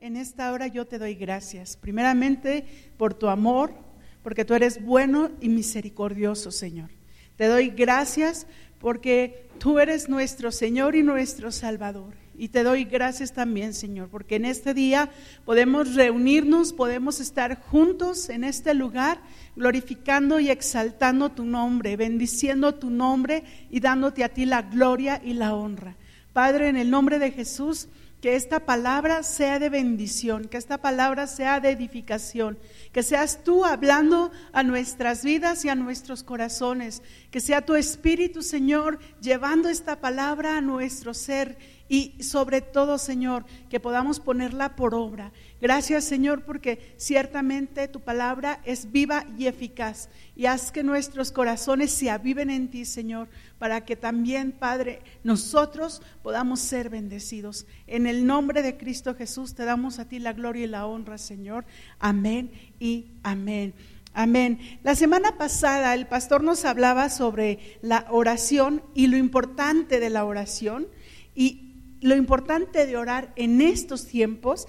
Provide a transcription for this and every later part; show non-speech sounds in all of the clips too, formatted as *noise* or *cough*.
En esta hora yo te doy gracias. Primeramente por tu amor, porque tú eres bueno y misericordioso, Señor. Te doy gracias porque tú eres nuestro Señor y nuestro Salvador. Y te doy gracias también, Señor, porque en este día podemos reunirnos, podemos estar juntos en este lugar, glorificando y exaltando tu nombre, bendiciendo tu nombre y dándote a ti la gloria y la honra. Padre, en el nombre de Jesús, que esta palabra sea de bendición, que esta palabra sea de edificación, que seas tú hablando a nuestras vidas y a nuestros corazones, que sea tu Espíritu, Señor, llevando esta palabra a nuestro ser y sobre todo, Señor, que podamos ponerla por obra. Gracias, Señor, porque ciertamente tu palabra es viva y eficaz y haz que nuestros corazones se aviven en ti, Señor, para que también, Padre, nosotros podamos ser bendecidos. En el nombre de Cristo Jesús te damos a ti la gloria y la honra, Señor. Amén y amén. Amén. La semana pasada el pastor nos hablaba sobre la oración y lo importante de la oración y lo importante de orar en estos tiempos,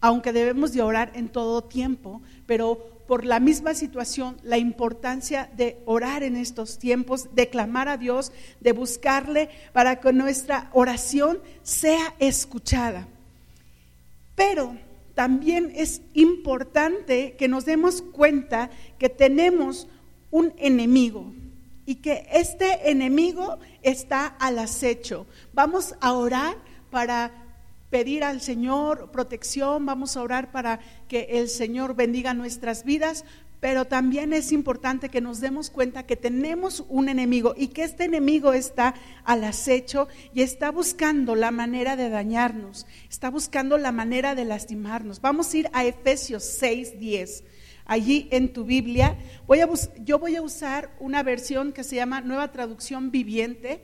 aunque debemos de orar en todo tiempo, pero por la misma situación, la importancia de orar en estos tiempos, de clamar a Dios, de buscarle para que nuestra oración sea escuchada. Pero también es importante que nos demos cuenta que tenemos un enemigo y que este enemigo está al acecho. Vamos a orar para pedir al Señor protección, vamos a orar para que el Señor bendiga nuestras vidas, pero también es importante que nos demos cuenta que tenemos un enemigo y que este enemigo está al acecho y está buscando la manera de dañarnos, está buscando la manera de lastimarnos. Vamos a ir a Efesios 6, 10. Allí en tu Biblia, voy a yo voy a usar una versión que se llama Nueva Traducción Viviente.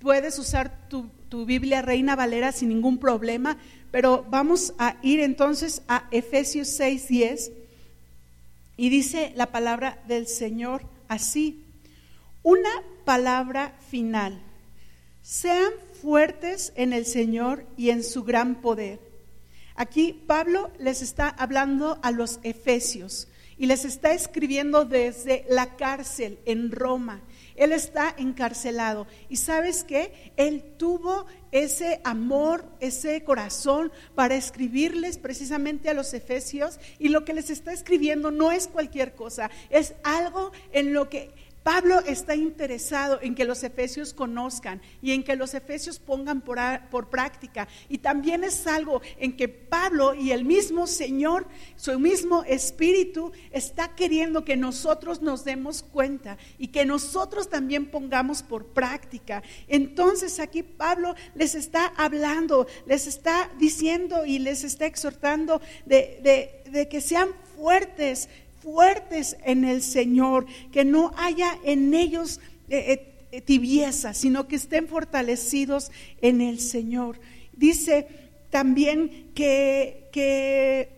Puedes usar tu tu Biblia Reina Valera sin ningún problema, pero vamos a ir entonces a Efesios 6:10 y dice la palabra del Señor así, una palabra final, sean fuertes en el Señor y en su gran poder. Aquí Pablo les está hablando a los efesios y les está escribiendo desde la cárcel en Roma. Él está encarcelado. ¿Y sabes qué? Él tuvo ese amor, ese corazón para escribirles precisamente a los efesios. Y lo que les está escribiendo no es cualquier cosa, es algo en lo que Pablo está interesado en que los efesios conozcan y en que los efesios pongan por, por, práctica. Y también es algo en que Pablo y el mismo Señor, su mismo Espíritu, está queriendo que nosotros nos demos cuenta y que nosotros también pongamos por práctica. Entonces aquí Pablo les está hablando, les está diciendo y les está exhortando de, de que sean fuertes fuertes en el Señor, que no haya en ellos eh, eh, tibieza, sino que estén fortalecidos en el Señor. Dice también que, que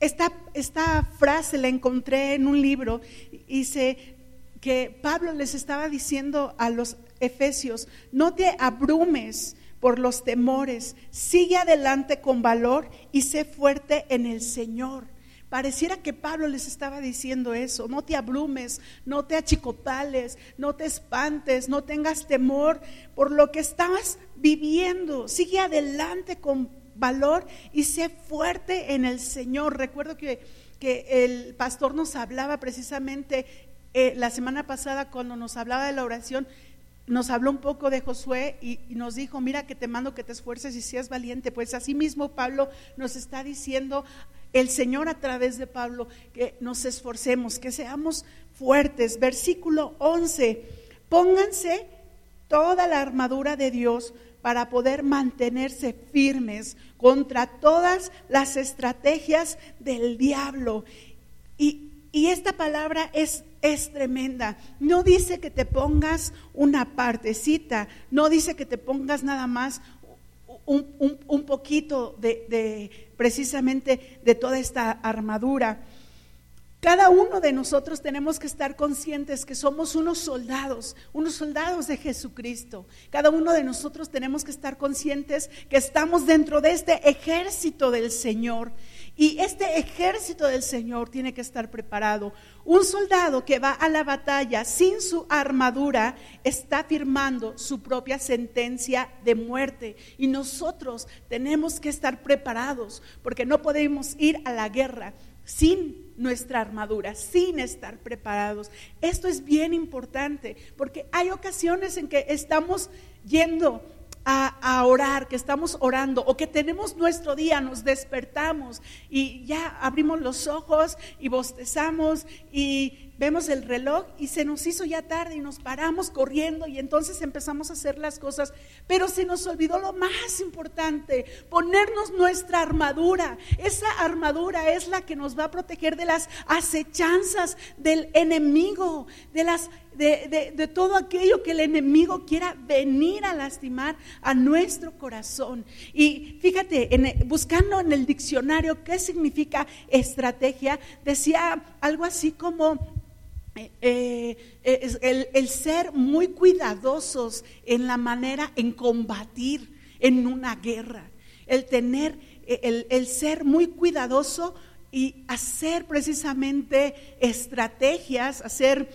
esta, esta frase la encontré en un libro, dice que Pablo les estaba diciendo a los efesios, no te abrumes por los temores, sigue adelante con valor y sé fuerte en el Señor. Pareciera que Pablo les estaba diciendo eso, no te abrumes, no te achicopales, no te espantes, no tengas temor por lo que estabas viviendo. Sigue adelante con valor y sé fuerte en el Señor. Recuerdo que, que el pastor nos hablaba precisamente eh, la semana pasada cuando nos hablaba de la oración, nos habló un poco de Josué y, y, nos dijo, mira que te mando que te esfuerces y seas valiente. Pues así mismo Pablo nos está diciendo el Señor a través de Pablo, que nos esforcemos, que seamos fuertes. Versículo 11, pónganse toda la armadura de Dios para poder mantenerse firmes contra todas las estrategias del diablo. Y, esta palabra es, es tremenda. No dice que te pongas una partecita, no dice que te pongas nada más un, poquito de, precisamente de toda esta armadura. Cada uno de nosotros tenemos que estar conscientes que somos unos soldados, unos soldados de Jesucristo. Cada uno de nosotros tenemos que estar conscientes que estamos dentro de este ejército del Señor. Y este ejército del Señor tiene que estar preparado. Un soldado que va a la batalla sin su armadura está firmando su propia sentencia de muerte. Y nosotros tenemos que estar preparados porque no podemos ir a la guerra sin nuestra armadura, sin estar preparados. Esto es bien importante porque hay ocasiones en que estamos yendo a, orar, que estamos orando o que tenemos nuestro día, nos despertamos y ya abrimos los ojos y bostezamos y vemos el reloj y se nos hizo ya tarde y nos paramos corriendo y entonces empezamos a hacer las cosas, pero se nos olvidó lo más importante, ponernos nuestra armadura. Esa armadura es la que nos va a proteger de las acechanzas del enemigo, de las de, todo aquello que el enemigo quiera venir a lastimar a nuestro corazón. Y fíjate, en, buscando en el diccionario qué significa estrategia, decía algo así como eh, eh, el, el, ser muy cuidadosos en la manera en combatir en una guerra, el tener, eh, el, el ser muy cuidadoso y hacer precisamente estrategias, hacer,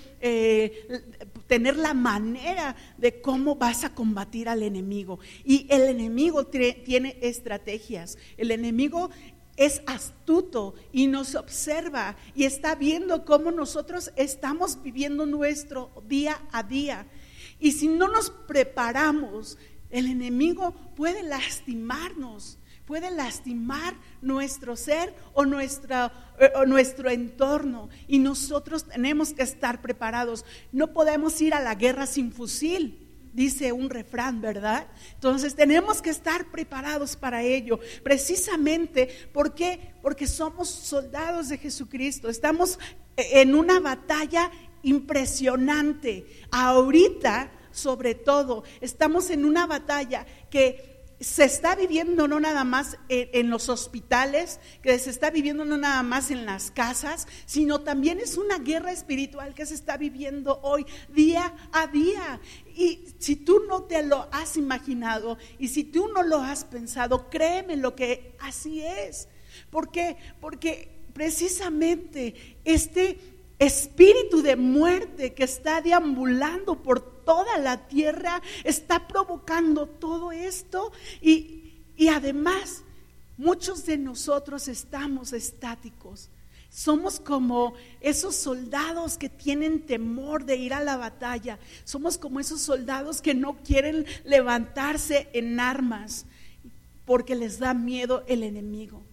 tener la manera de cómo vas a combatir al enemigo. Y el enemigo tiene estrategias. El enemigo es astuto y nos observa y está viendo cómo nosotros estamos viviendo nuestro día a día. Y si no nos preparamos, el enemigo puede lastimarnos, puede lastimar nuestro ser o, nuestra, eh, o nuestro entorno. Y nosotros tenemos que estar preparados. No podemos ir a la guerra sin fusil dice un refrán, ¿verdad? Entonces tenemos que estar preparados para ello, precisamente porque porque somos soldados de Jesucristo, estamos en una batalla impresionante. Ahorita, sobre todo, estamos en una batalla que se está viviendo no nada más en, los hospitales, que se está viviendo no nada más en las casas, sino también es una guerra espiritual que se está viviendo hoy día a día. Y si tú no te lo has imaginado y si tú no lo has pensado, créeme lo que así es. ¿Por qué? Porque precisamente este espíritu de muerte que está deambulando por toda la tierra está provocando todo esto y, y además muchos de nosotros estamos estáticos. Somos como esos soldados que tienen temor de ir a la batalla. Somos como esos soldados que no quieren levantarse en armas porque les da miedo el enemigo.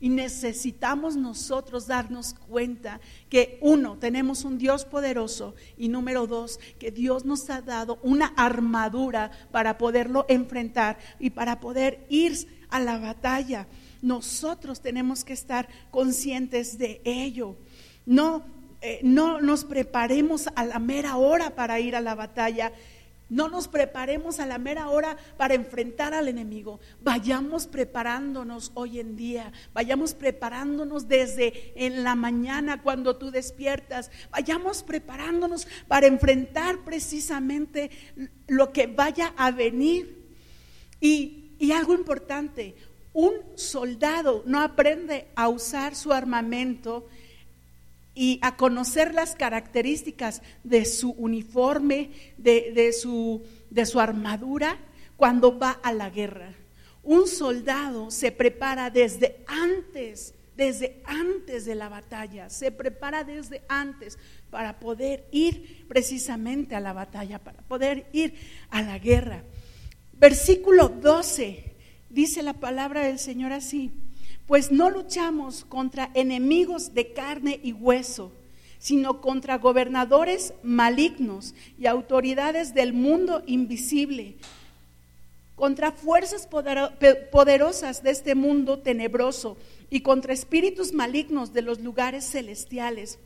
Y necesitamos nosotros darnos cuenta que uno, tenemos un Dios poderoso y número dos, que Dios nos ha dado una armadura para poderlo enfrentar y para poder ir a la batalla. Nosotros tenemos que estar conscientes de ello. No, eh, no nos preparemos a la mera hora para ir a la batalla no nos preparemos a la mera hora para enfrentar al enemigo. Vayamos preparándonos hoy en día. Vayamos preparándonos desde en la mañana cuando tú despiertas. Vayamos preparándonos para enfrentar precisamente lo que vaya a venir. Y, y algo importante, un soldado no aprende a usar su armamento y a conocer las características de su uniforme, de, su, de su armadura, cuando va a la guerra. Un soldado se prepara desde antes, desde antes de la batalla, se prepara desde antes para poder ir precisamente a la batalla, para poder ir a la guerra. Versículo 12 dice la palabra del Señor así pues no luchamos contra enemigos de carne y hueso, sino contra gobernadores malignos y autoridades del mundo invisible, contra fuerzas poderosas de este mundo tenebroso y contra espíritus malignos de los lugares celestiales.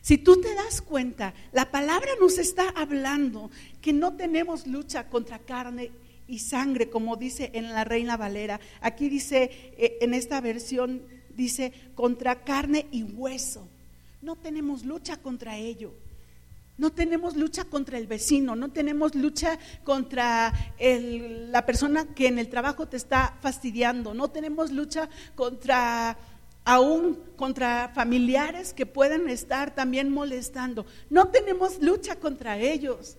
Si tú te das cuenta, la palabra nos está hablando que no tenemos lucha contra carne y sangre, como dice en la Reina Valera. Aquí dice, eh, en esta versión, dice contra carne y hueso. no tenemos lucha contra ello. No tenemos lucha contra el vecino, no tenemos lucha contra la persona que en el trabajo te está fastidiando, no tenemos lucha contra aún contra familiares que pueden estar también molestando. No tenemos lucha contra ellos.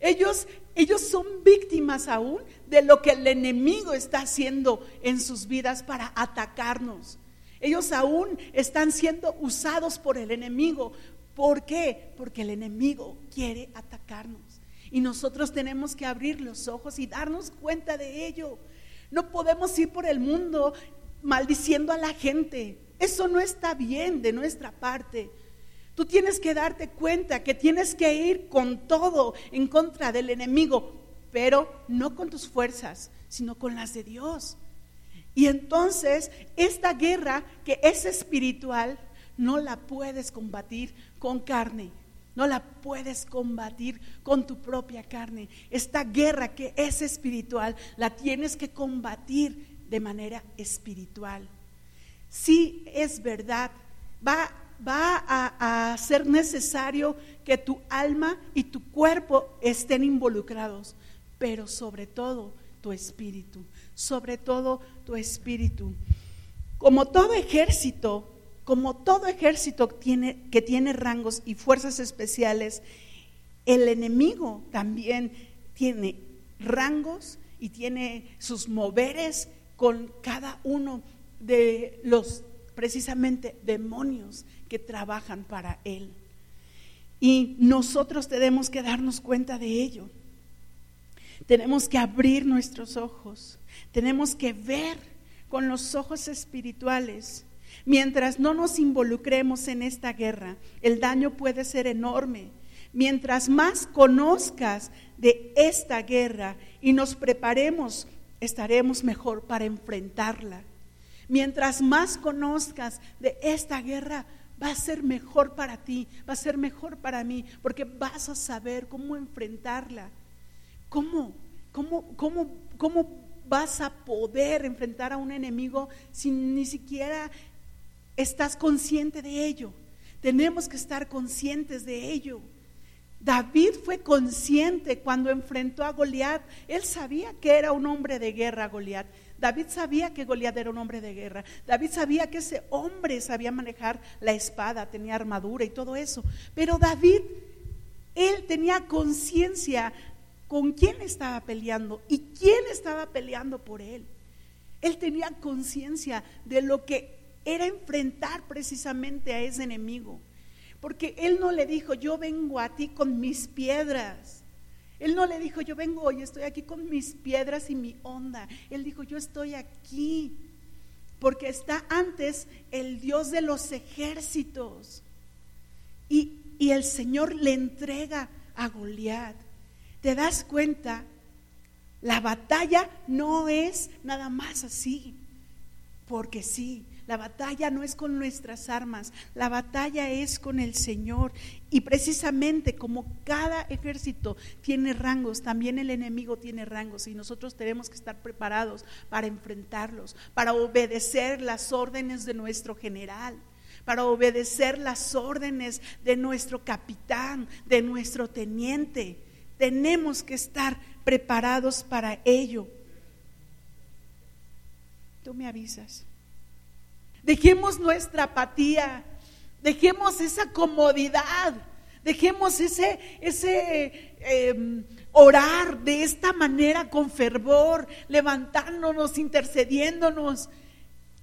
Ellos, ellos son víctimas aún de lo que el enemigo está haciendo en sus vidas para atacarnos. Ellos aún están siendo usados por el enemigo ¿Por qué? Porque el enemigo quiere atacarnos. Y nosotros tenemos que abrir los ojos y darnos cuenta de ello. No podemos ir por el mundo maldiciendo a la gente. Eso no está bien de nuestra parte. Tú tienes que darte cuenta que tienes que ir con todo en contra del enemigo, pero no con tus fuerzas, sino con las de Dios. Y entonces esta guerra que es espiritual no la puedes combatir con carne. No la puedes combatir con tu propia carne. Esta guerra que es espiritual, la tienes que combatir de manera espiritual. Si es verdad, va, va a, ser necesario que tu alma y tu cuerpo estén involucrados, pero sobre todo tu espíritu, sobre todo tu espíritu. Como todo ejército como todo ejército tiene, que tiene rangos y fuerzas especiales, el enemigo también tiene rangos y tiene sus moveres con cada uno de los precisamente demonios que trabajan para él. Y nosotros tenemos que darnos cuenta de ello. Tenemos que abrir nuestros ojos. Tenemos que ver con los ojos espirituales Mientras no nos involucremos en esta guerra, el daño puede ser enorme. Mientras más conozcas de esta guerra y nos preparemos, estaremos mejor para enfrentarla. Mientras más conozcas de esta guerra, va a ser mejor para ti, va a ser mejor para mí, porque vas a saber cómo enfrentarla. ¿Cómo? ¿Cómo, cómo, cómo vas a poder enfrentar a un enemigo sin ni siquiera ¿Estás consciente de ello? Tenemos que estar conscientes de ello. David fue consciente cuando enfrentó a Goliat. Él sabía que era un hombre de guerra, Goliat. David sabía que Goliat era un hombre de guerra. David sabía que ese hombre sabía manejar la espada, tenía armadura y todo eso. Pero David, él tenía conciencia con quién estaba peleando y quién estaba peleando por él. Él tenía conciencia de lo que era enfrentar precisamente a ese enemigo. Porque él no le dijo, yo vengo a ti con mis piedras. Él no le dijo, yo vengo hoy, estoy aquí con mis piedras y mi onda. Él dijo, yo estoy aquí. Porque está antes el Dios de los ejércitos. Y, y el Señor le entrega a Goliat. ¿Te das cuenta? La batalla no es nada más así. Porque sí, la batalla no es con nuestras armas, la batalla es con el Señor. Y precisamente como cada ejército tiene rangos, también el enemigo tiene rangos y nosotros tenemos que estar preparados para enfrentarlos, para obedecer las órdenes de nuestro general para obedecer las órdenes de nuestro capitán, de nuestro teniente. Tenemos que estar preparados para ello. Tú me avisas. Dejemos nuestra apatía, dejemos esa comodidad, dejemos ese, ese em, orar de esta manera con fervor, levantándonos, intercediéndonos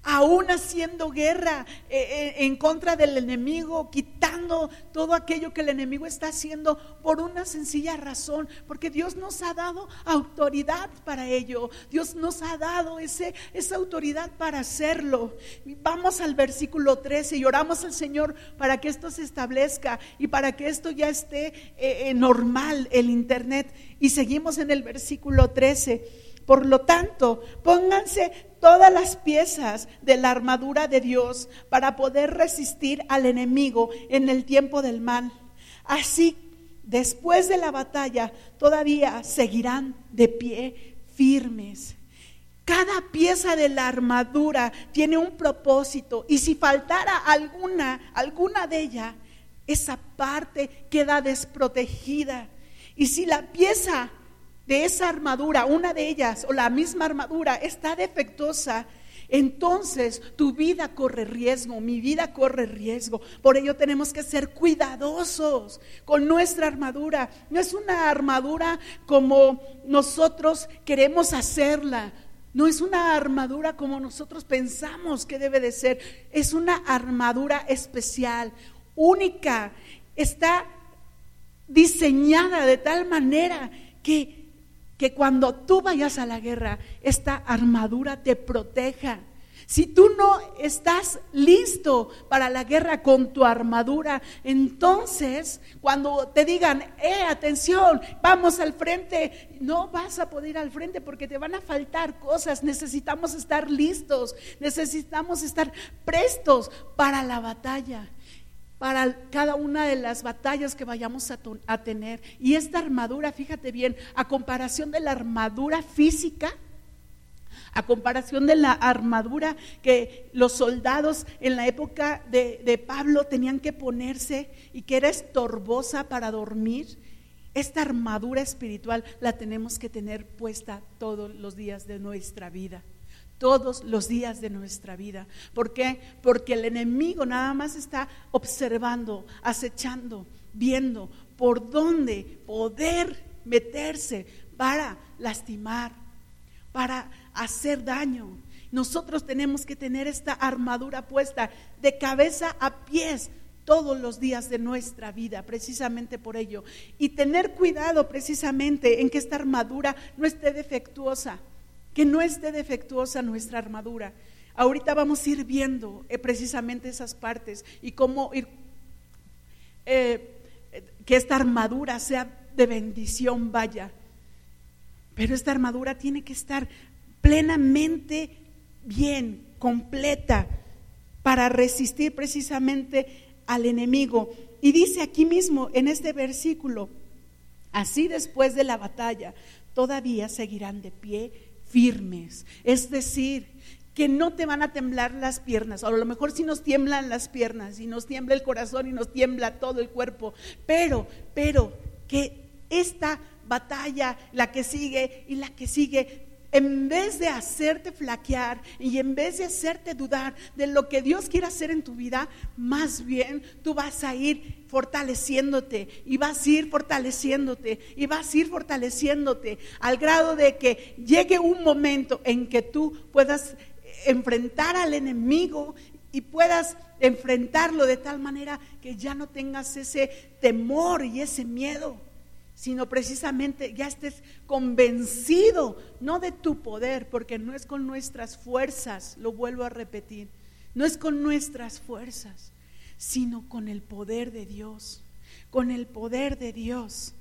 aún haciendo guerra eh, eh, en contra del enemigo, quitando todo aquello que el enemigo está haciendo por una sencilla razón, porque Dios nos ha dado autoridad para ello, Dios nos ha dado ese, esa autoridad para hacerlo. Vamos al versículo 13 y oramos al Señor para que esto se establezca y para que esto ya esté eh, normal, el Internet. Y seguimos en el versículo 13. Por lo tanto, pónganse todas las piezas de la armadura de Dios para poder resistir al enemigo en el tiempo del mal. Así, después de la batalla, todavía seguirán de pie firmes. Cada pieza de la armadura tiene un propósito y si faltara alguna, alguna de ella, esa parte queda desprotegida. Y si la pieza de esa armadura, una de ellas o la misma armadura está defectuosa, entonces tu vida corre riesgo, mi vida corre riesgo. Por ello tenemos que ser cuidadosos con nuestra armadura. No es una armadura como nosotros queremos hacerla. No es una armadura como nosotros pensamos que debe de ser. Es una armadura especial, única. Está diseñada de tal manera que que cuando tú vayas a la guerra, esta armadura te proteja. Si tú no estás listo para la guerra con tu armadura, entonces cuando te digan, eh, atención, vamos al frente, no vas a poder ir al frente porque te van a faltar cosas. Necesitamos estar listos, necesitamos estar prestos para la batalla para cada una de las batallas que vayamos a, tener. Y esta armadura, fíjate bien, a comparación de la armadura física, a comparación de la armadura que los soldados en la época de, Pablo tenían que ponerse y que era estorbosa para dormir, esta armadura espiritual la tenemos que tener puesta todos los días de nuestra vida todos los días de nuestra vida. ¿Por qué? Porque el enemigo nada más está observando, acechando, viendo por dónde poder meterse para lastimar, para hacer daño. Nosotros tenemos que tener esta armadura puesta de cabeza a pies todos los días de nuestra vida, precisamente por ello. Y tener cuidado precisamente en que esta armadura no esté defectuosa que no esté defectuosa nuestra armadura. Ahorita vamos a ir viendo eh, precisamente esas partes y cómo ir, eh, que esta armadura sea de bendición, vaya. Pero esta armadura tiene que estar plenamente bien, completa, para resistir precisamente al enemigo. Y dice aquí mismo en este versículo, así después de la batalla, todavía seguirán de pie firmes. Es decir, que no te van a temblar las piernas. O a lo mejor si nos tiemblan las piernas, y nos tiembla el corazón y nos tiembla todo el cuerpo. Pero, pero, que esta batalla, la que sigue y la que sigue, en vez de hacerte flaquear y en vez de hacerte dudar de lo que Dios quiere hacer en tu vida, más bien tú vas a ir fortaleciéndote y vas a ir fortaleciéndote y vas a ir fortaleciéndote al grado de que llegue un momento en que tú puedas enfrentar al enemigo y puedas enfrentarlo de tal manera que ya no tengas ese temor y ese miedo sino precisamente ya estés convencido, no de tu poder, porque no es con nuestras fuerzas, lo vuelvo a repetir, no es con nuestras fuerzas, sino con el poder de Dios, con el poder de Dios.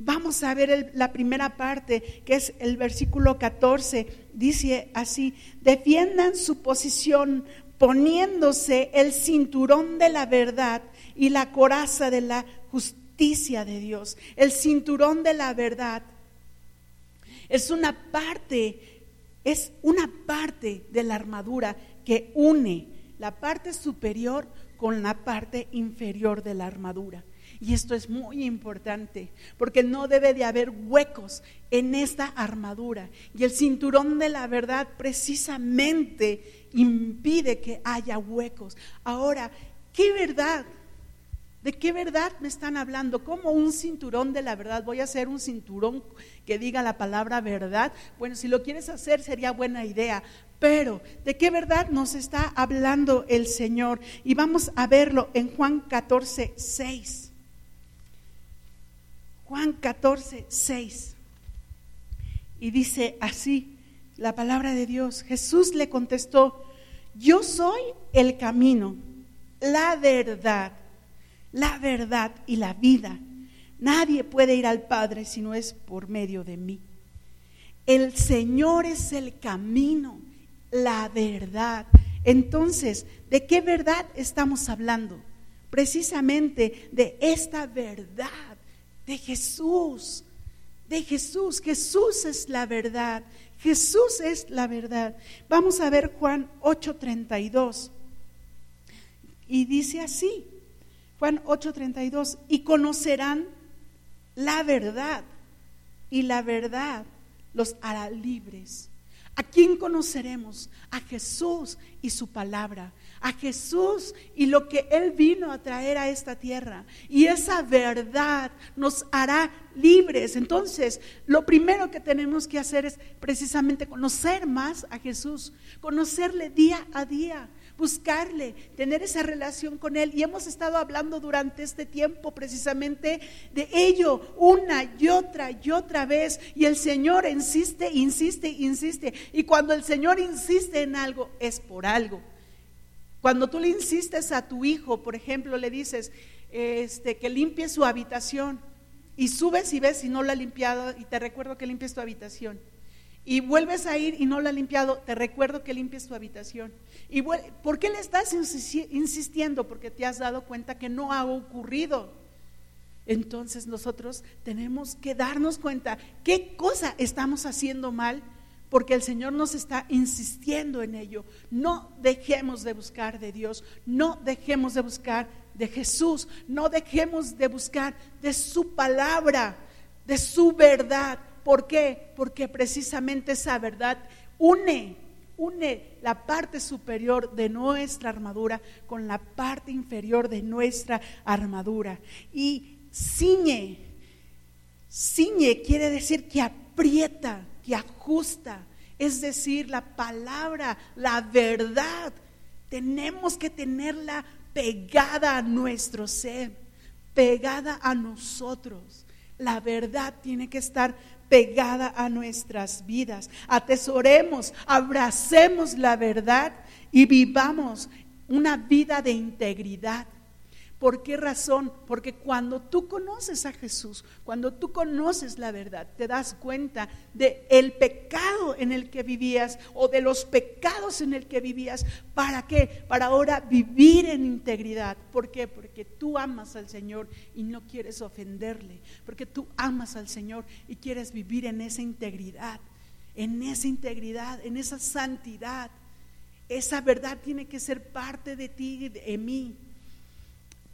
Vamos a ver la primera parte, que es el versículo 14, dice así, defiendan su posición poniéndose el cinturón de la verdad y la coraza de la justicia de Dios, el cinturón de la verdad. Es una parte, es una parte de la armadura que une la parte superior con la parte inferior de la armadura. Y esto es muy importante, porque no debe de haber huecos en esta armadura. Y el cinturón de la verdad precisamente impide que haya huecos. Ahora, ¿qué verdad ¿De qué verdad me están hablando? ¿Cómo un cinturón de la verdad? Voy a hacer un cinturón que diga la palabra verdad. Bueno, si lo quieres hacer sería buena idea. Pero, ¿de qué verdad nos está hablando el Señor? Y vamos a verlo en Juan 14, 6. Juan 14, 6. Y dice así la palabra de Dios. Jesús le contestó, yo soy el camino, la verdad la verdad y la vida. Nadie puede ir al Padre si no es por medio de mí. El Señor es el camino, la verdad. Entonces, ¿de qué verdad estamos hablando? Precisamente de esta verdad, de Jesús, de Jesús. Jesús es la verdad. Jesús es la verdad. Vamos a ver Juan 8:32. Y dice así, Juan 8:32, y conocerán la verdad, y la verdad los hará libres. ¿A quién conoceremos? A Jesús y su palabra, a Jesús y lo que Él vino a traer a esta tierra. Y esa verdad nos hará libres. Entonces, lo primero que tenemos que hacer es precisamente conocer más a Jesús, conocerle día a día, buscarle, tener esa relación con Él. Y hemos estado hablando durante este tiempo precisamente de ello una y otra y otra vez. Y el Señor insiste, insiste, insiste. Y cuando el Señor insiste en algo, es por algo. Cuando tú le insistes a tu hijo, por ejemplo, le dices este, que limpie su habitación y subes y ves si no la ha limpiado y te recuerdo que limpies tu habitación y vuelves a ir y no la ha limpiado, te recuerdo que limpies tu habitación. Y ¿Por qué le estás insistiendo? Porque te has dado cuenta que no ha ocurrido. Entonces nosotros tenemos que darnos cuenta qué cosa estamos haciendo mal, porque el Señor nos está insistiendo en ello. No dejemos de buscar de Dios, no dejemos de buscar de Jesús, no dejemos de buscar de su palabra, de su verdad ¿Por qué? Porque precisamente esa verdad une, une la parte superior de nuestra armadura con la parte inferior de nuestra armadura. Y ciñe, ciñe quiere decir que aprieta, que ajusta, es decir, la palabra, la verdad. Tenemos que tenerla pegada a nuestro ser, pegada a nosotros. La verdad tiene que estar pegada a nuestras vidas. Atesoremos, abracemos la verdad y vivamos una vida de integridad. ¿Por qué razón? Porque cuando tú conoces a Jesús, cuando tú conoces la verdad, te das cuenta de el pecado en el que vivías o de los pecados en el que vivías. ¿Para qué? Para ahora vivir en integridad. ¿Por qué? Porque tú amas al Señor y no quieres ofenderle. Porque tú amas al Señor y quieres vivir en esa integridad, en esa integridad, en esa santidad. Esa verdad tiene que ser parte de ti de mí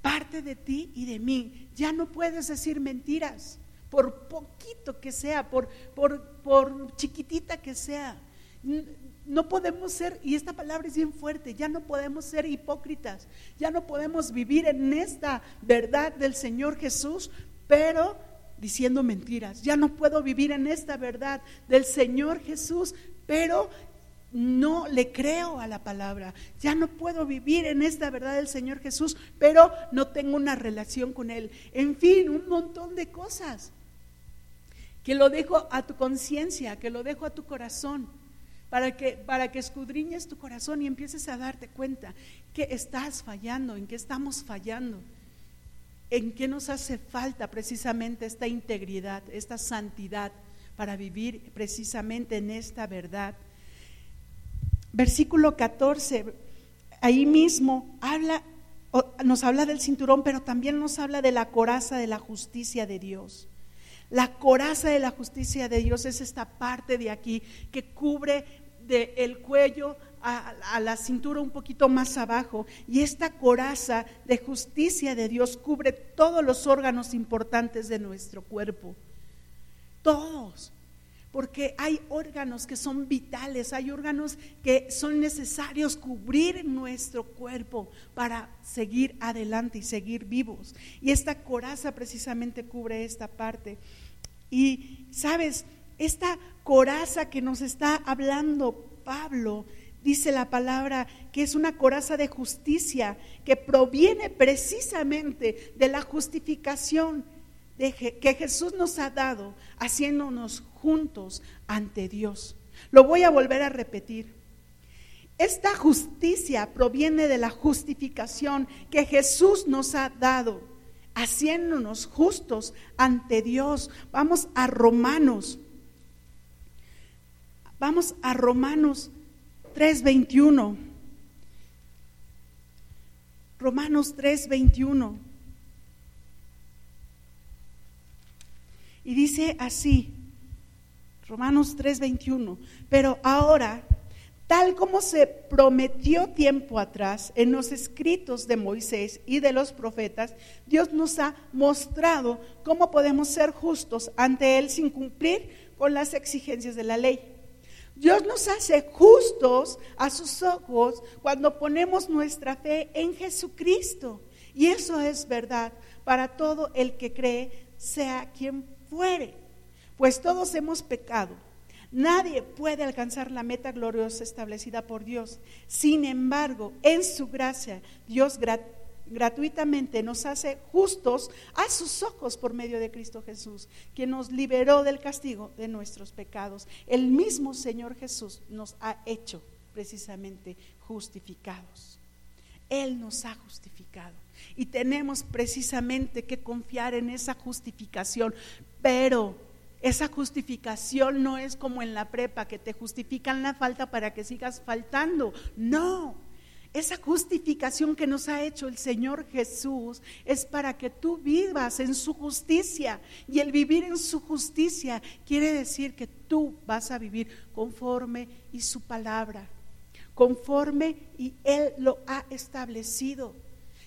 parte de ti y de mí. Ya no puedes decir mentiras, por poquito que sea, por, por, por chiquitita que sea. No podemos ser, y esta palabra es bien fuerte, ya no podemos ser hipócritas, ya no podemos vivir en esta verdad del Señor Jesús, pero diciendo mentiras. Ya no puedo vivir en esta verdad del Señor Jesús, pero no le creo a la palabra. Ya no puedo vivir en esta verdad del Señor Jesús, pero no tengo una relación con Él. En fin, un montón de cosas. Que lo dejo a tu conciencia, que lo dejo a tu corazón, para que, para que escudriñes tu corazón y empieces a darte cuenta que estás fallando, en qué estamos fallando, en qué nos hace falta precisamente esta integridad, esta santidad para vivir precisamente en esta verdad versículo 14, ahí mismo habla, nos habla del cinturón, pero también nos habla de la coraza de la justicia de Dios. La coraza de la justicia de Dios es esta parte de aquí que cubre del cuello a, a, la cintura un poquito más abajo. Y esta coraza de justicia de Dios cubre todos los órganos importantes de nuestro cuerpo. Todos porque hay órganos que son vitales, hay órganos que son necesarios cubrir nuestro cuerpo para seguir adelante y seguir vivos. Y esta coraza precisamente cubre esta parte. Y sabes, esta coraza que nos está hablando Pablo, dice la palabra que es una coraza de justicia que proviene precisamente de la justificación que Jesús nos ha dado haciéndonos juntos ante Dios. Lo voy a volver a repetir. Esta justicia proviene de la justificación que Jesús nos ha dado, haciéndonos justos ante Dios. Vamos a Romanos. Vamos a Romanos 3:21. Romanos 3:21. Y dice así, Romanos 3:21, pero ahora tal como se prometió tiempo atrás en los escritos de Moisés y de los profetas, Dios nos ha mostrado cómo podemos ser justos ante Él sin cumplir con las exigencias de la ley. Dios nos hace justos a sus ojos cuando ponemos nuestra fe en Jesucristo. Y eso es verdad para todo el que cree, sea quien fuere. Pues todos hemos pecado Nadie puede alcanzar la meta gloriosa establecida por Dios. Sin embargo, en su gracia, Dios gratuitamente nos hace justos a sus ojos por medio de Cristo Jesús, quien nos liberó del castigo de nuestros pecados. El mismo Señor Jesús nos ha hecho precisamente justificados. Él nos ha justificado. Y tenemos precisamente que confiar en esa justificación. Pero esa justificación no es como en la prepa, que te justifican la falta para que sigas faltando. No, esa justificación que nos ha hecho el Señor Jesús es para que tú vivas en su justicia. Y el vivir en su justicia quiere decir que tú vas a vivir conforme y su palabra, conforme y Él lo ha establecido.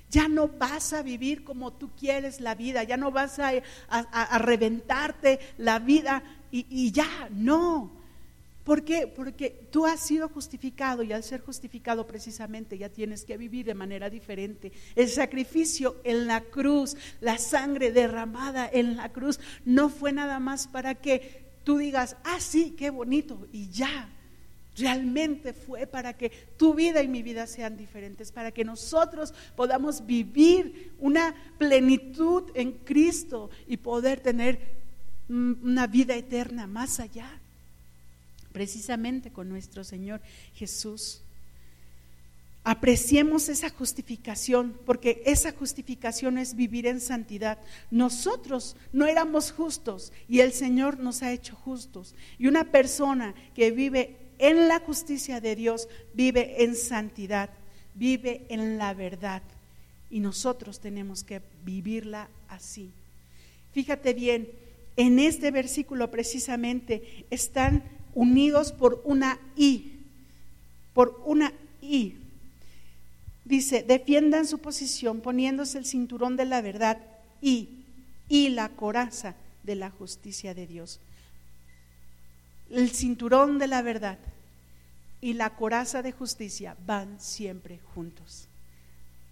Ya no vas a vivir como tú quieres la vida, ya no vas a, reventarte la vida y, y ya, no. ¿Por qué? Porque tú has sido justificado y al ser justificado precisamente ya tienes que vivir de manera diferente. El sacrificio en la cruz, la sangre derramada en la cruz, no fue nada más para que tú digas, ah, sí, qué bonito, y ya. Realmente fue para que tu vida y mi vida sean diferentes, para que nosotros podamos vivir una plenitud en Cristo y poder tener una vida eterna más allá, precisamente con nuestro Señor Jesús. Apreciemos esa justificación, porque esa justificación es vivir en santidad. Nosotros no éramos justos y el Señor nos ha hecho justos. Y una persona que vive en la justicia de Dios, vive en santidad, vive en la verdad. Y nosotros tenemos que vivirla así. Fíjate bien, en este versículo precisamente están unidos por una I, por una I. Dice, defiendan su posición poniéndose el cinturón de la verdad y, y la coraza de la justicia de Dios el cinturón de la verdad y la coraza de justicia van siempre juntos.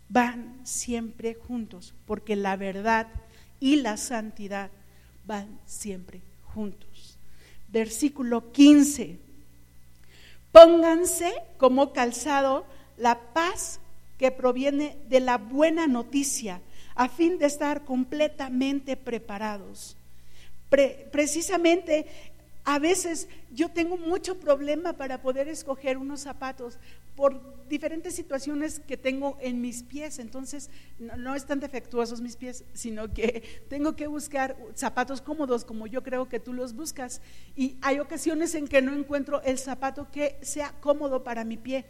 Van siempre juntos, porque la verdad y la santidad van siempre juntos. Versículo 15. Pónganse como calzado la paz que proviene de la buena noticia, a fin de estar completamente preparados. precisamente a veces yo tengo mucho problema para poder escoger unos zapatos por diferentes situaciones que tengo en mis pies. Entonces, no, están defectuosos mis pies, sino que *laughs* tengo que buscar zapatos cómodos como yo creo que tú los buscas. Y hay ocasiones en que no encuentro el zapato que sea cómodo para mi pie.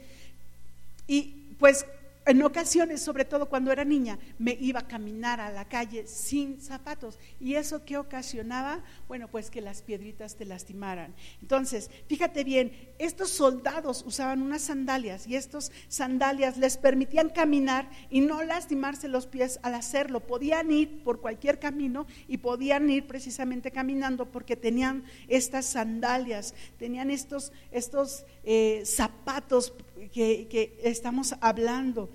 Y pues en ocasiones, sobre todo cuando era niña, me iba a caminar a la calle sin zapatos. ¿Y eso qué ocasionaba? Bueno, pues que las piedritas te lastimaran. Entonces, fíjate bien, estos soldados usaban unas sandalias y estos sandalias les permitían caminar y no lastimarse los pies al hacerlo. Podían ir por cualquier camino y podían ir precisamente caminando porque tenían estas sandalias, tenían estos, estos eh, zapatos que, estamos hablando.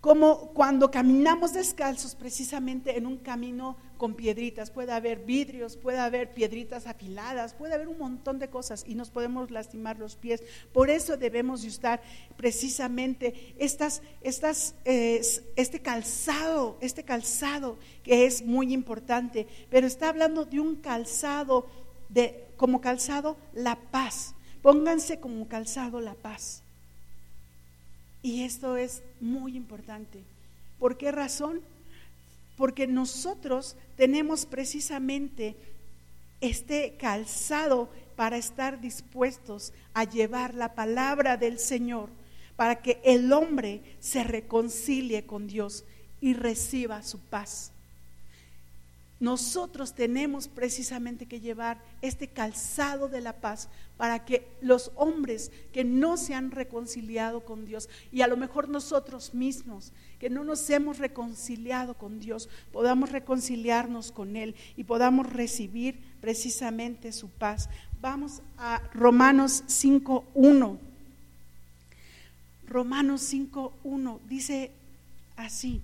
Como cuando caminamos descalzos precisamente en un camino con piedritas, puede haber vidrios, puede haber piedritas afiladas, puede haber un montón de cosas y nos podemos lastimar los pies. Por eso debemos usar precisamente estas, estas, este calzado, este calzado que es muy importante, pero está hablando de un calzado, de, como calzado la paz. Pónganse como calzado la paz. Y esto es muy importante. ¿Por qué razón? Porque nosotros tenemos precisamente este calzado para estar dispuestos a llevar la palabra del Señor, para que el hombre se reconcilie con Dios y reciba su paz. Nosotros tenemos precisamente que llevar este calzado de la paz para que los hombres que no se han reconciliado con Dios y a lo mejor nosotros mismos que no nos hemos reconciliado con Dios, podamos reconciliarnos con Él y podamos recibir precisamente su paz. Vamos a Romanos 5.1. Romanos 5.1 dice así.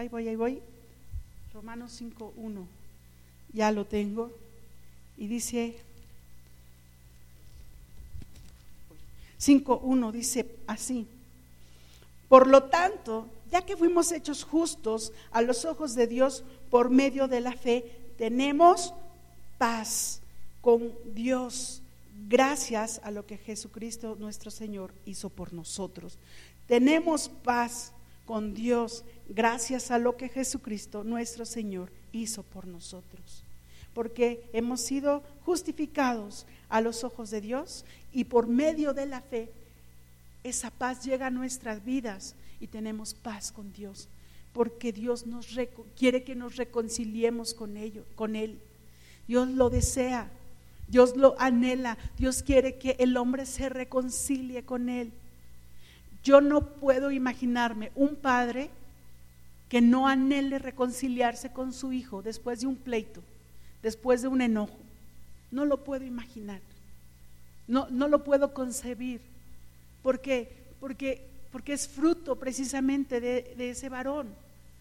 Ahí voy, ahí voy. Romanos 5.1. Ya lo tengo. Y dice 5.1 dice así. Por lo tanto, ya que fuimos hechos justos a los ojos de Dios por medio de la fe, tenemos paz con Dios gracias a lo que Jesucristo nuestro Señor hizo por nosotros. Tenemos paz con Dios gracias a lo que Jesucristo nuestro Señor hizo por nosotros. Porque hemos sido justificados a los ojos de Dios y por medio de la fe esa paz llega a nuestras vidas y tenemos paz con Dios. Porque Dios nos quiere que nos reconciliemos con, con Él. Dios lo desea, Dios lo anhela, Dios quiere que el hombre se reconcilie con Él. Yo no puedo imaginarme un padre que no anhele reconciliarse con su hijo después de un pleito, después de un enojo. No lo puedo imaginar. No, no lo puedo concebir. ¿Por qué? Porque, es fruto precisamente de, ese varón,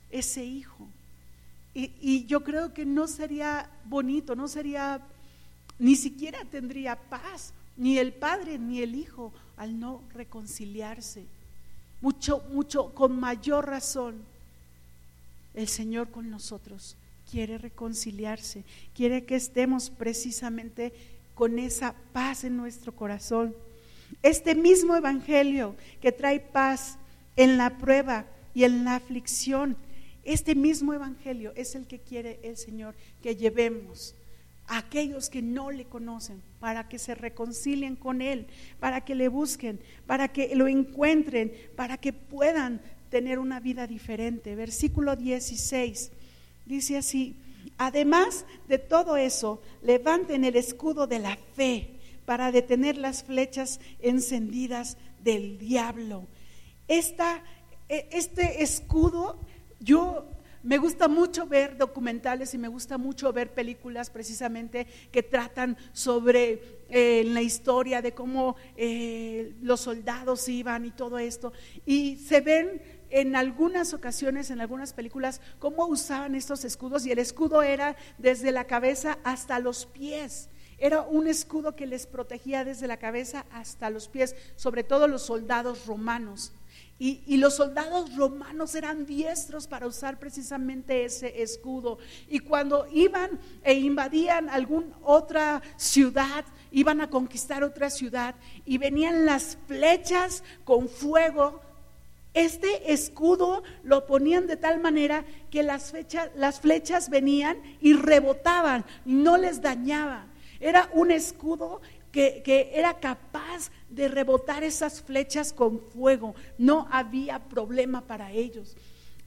ese hijo. Y, y yo creo que no sería bonito, no sería, ni siquiera tendría paz, ni el padre ni el hijo al no reconciliarse. Mucho, mucho, con mayor razón, el Señor con nosotros quiere reconciliarse, quiere que estemos precisamente con esa paz en nuestro corazón. Este mismo Evangelio que trae paz en la prueba y en la aflicción, este mismo Evangelio es el que quiere el Señor que llevemos aquellos que no le conocen, para que se reconcilien con Él, para que le busquen, para que lo encuentren, para que puedan tener una vida diferente. Versículo 16 dice así, además de todo eso, levanten el escudo de la fe para detener las flechas encendidas del diablo. Esta, e, este escudo, yo me gusta mucho ver documentales y me gusta mucho ver películas precisamente que tratan sobre eh, la historia de cómo eh, los soldados iban y todo esto. Y se ven en algunas ocasiones, en algunas películas, cómo usaban estos escudos y el escudo era desde la cabeza hasta los pies. Era un escudo que les protegía desde la cabeza hasta los pies, sobre todo los soldados romanos. Y, los soldados romanos eran diestros para usar precisamente ese escudo. Y cuando iban e invadían alguna otra ciudad, iban a conquistar otra ciudad y venían las flechas con fuego, este escudo lo ponían de tal manera que las, flechas venían y rebotaban, no les dañaba. Era un escudo que, era capaz de rebotar esas flechas con fuego. No había problema para ellos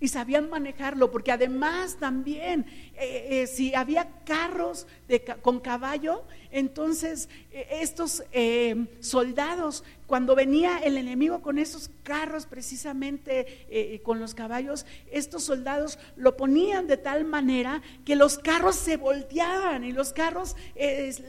y sabían manejarlo, porque además también eh, eh, si había carros con caballo, entonces eh, estos soldados, cuando venía el enemigo con esos carros precisamente con los caballos, estos soldados lo ponían de tal manera que los carros se volteaban y los carros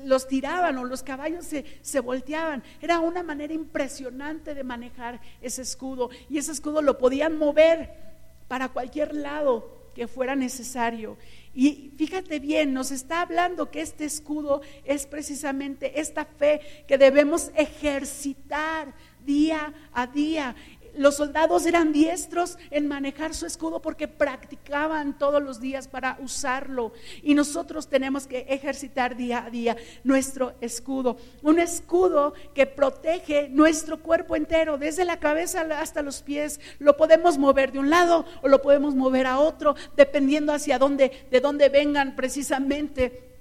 los tiraban o los caballos se, se volteaban. Era una manera impresionante de manejar ese escudo y ese escudo lo podían mover para cualquier lado que fuera necesario. Y fíjate bien, nos está hablando que este escudo es precisamente esta fe que debemos ejercitar día a día los soldados eran diestros en manejar su escudo porque practicaban todos los días para usarlo. Y nosotros tenemos que ejercitar día a día nuestro escudo. Un escudo que protege nuestro cuerpo entero, desde la cabeza hasta los pies. Lo podemos mover de un lado o lo podemos mover a otro, dependiendo hacia dónde, de dónde vengan precisamente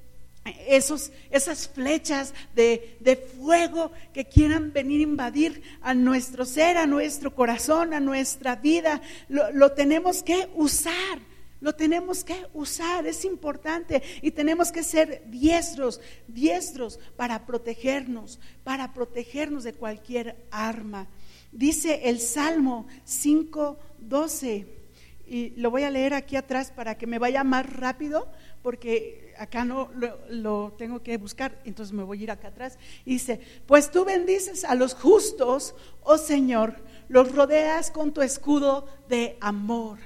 esos, esas flechas de, de, fuego que quieran venir a invadir a nuestro ser, a nuestro corazón, a nuestra vida. Lo, lo, tenemos que usar, lo tenemos que usar, es importante y tenemos que ser diestros, diestros para protegernos, para protegernos de cualquier arma. Dice el Salmo 5.12 y lo voy a leer aquí atrás para que me vaya más rápido porque acá no lo, tengo que buscar, entonces me voy a ir acá atrás. dice, pues tú bendices a los justos, oh Señor, los rodeas con tu escudo de amor.